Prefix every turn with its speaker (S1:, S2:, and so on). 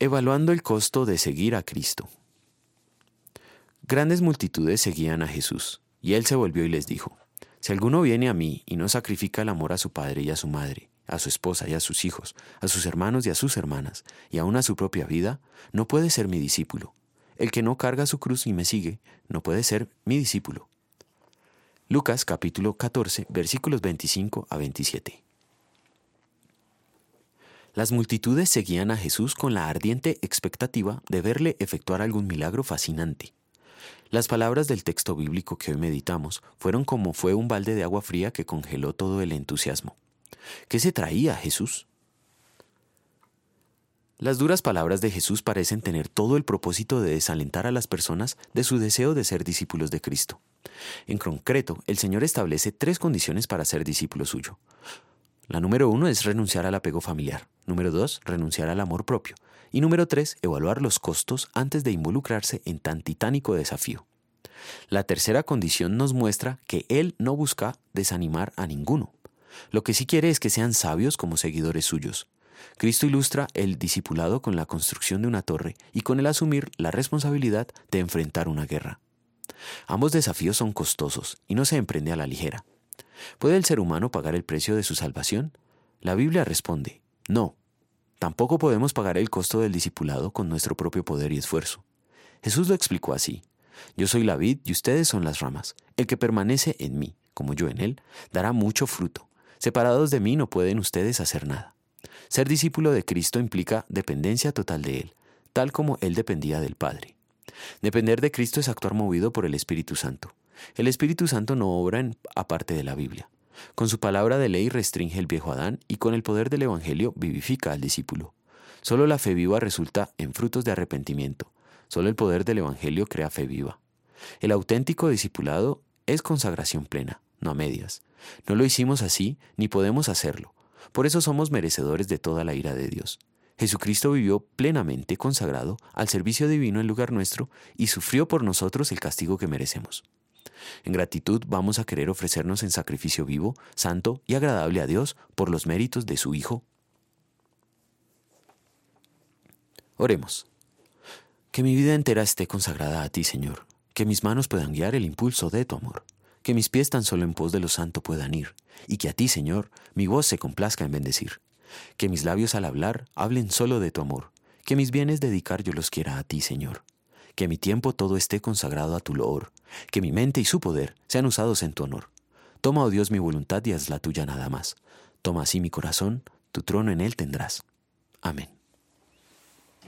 S1: Evaluando el costo de seguir a Cristo. Grandes multitudes seguían a Jesús, y él se volvió y les dijo, Si alguno viene a mí y no sacrifica el amor a su padre y a su madre, a su esposa y a sus hijos, a sus hermanos y a sus hermanas, y aun a su propia vida, no puede ser mi discípulo. El que no carga su cruz y me sigue, no puede ser mi discípulo. Lucas capítulo 14 versículos 25 a 27. Las multitudes seguían a Jesús con la ardiente expectativa de verle efectuar algún milagro fascinante. Las palabras del texto bíblico que hoy meditamos fueron como fue un balde de agua fría que congeló todo el entusiasmo. ¿Qué se traía Jesús? Las duras palabras de Jesús parecen tener todo el propósito de desalentar a las personas de su deseo de ser discípulos de Cristo. En concreto, el Señor establece tres condiciones para ser discípulo suyo. La número uno es renunciar al apego familiar. Número dos, renunciar al amor propio. Y número tres, evaluar los costos antes de involucrarse en tan titánico desafío. La tercera condición nos muestra que Él no busca desanimar a ninguno. Lo que sí quiere es que sean sabios como seguidores suyos. Cristo ilustra el discipulado con la construcción de una torre y con el asumir la responsabilidad de enfrentar una guerra. Ambos desafíos son costosos y no se emprende a la ligera. ¿Puede el ser humano pagar el precio de su salvación? La Biblia responde, no. Tampoco podemos pagar el costo del discipulado con nuestro propio poder y esfuerzo. Jesús lo explicó así. Yo soy la vid y ustedes son las ramas. El que permanece en mí, como yo en él, dará mucho fruto. Separados de mí no pueden ustedes hacer nada. Ser discípulo de Cristo implica dependencia total de Él, tal como Él dependía del Padre. Depender de Cristo es actuar movido por el Espíritu Santo. El Espíritu Santo no obra en, aparte de la Biblia. Con su palabra de ley restringe el viejo Adán y con el poder del Evangelio vivifica al discípulo. Solo la fe viva resulta en frutos de arrepentimiento. Solo el poder del Evangelio crea fe viva. El auténtico discipulado es consagración plena, no a medias. No lo hicimos así, ni podemos hacerlo. Por eso somos merecedores de toda la ira de Dios. Jesucristo vivió plenamente consagrado al servicio divino en lugar nuestro y sufrió por nosotros el castigo que merecemos. En gratitud vamos a querer ofrecernos en sacrificio vivo, santo y agradable a Dios por los méritos de su Hijo. Oremos. Que mi vida entera esté consagrada a ti, Señor, que mis manos puedan guiar el impulso de tu amor, que mis pies tan solo en pos de lo santo puedan ir, y que a ti, Señor, mi voz se complazca en bendecir. Que mis labios al hablar hablen solo de tu amor, que mis bienes dedicar yo los quiera a ti, Señor. Que mi tiempo todo esté consagrado a tu loor, que mi mente y su poder sean usados en tu honor. Toma, oh Dios, mi voluntad y haz la tuya nada más. Toma así mi corazón, tu trono en él tendrás. Amén.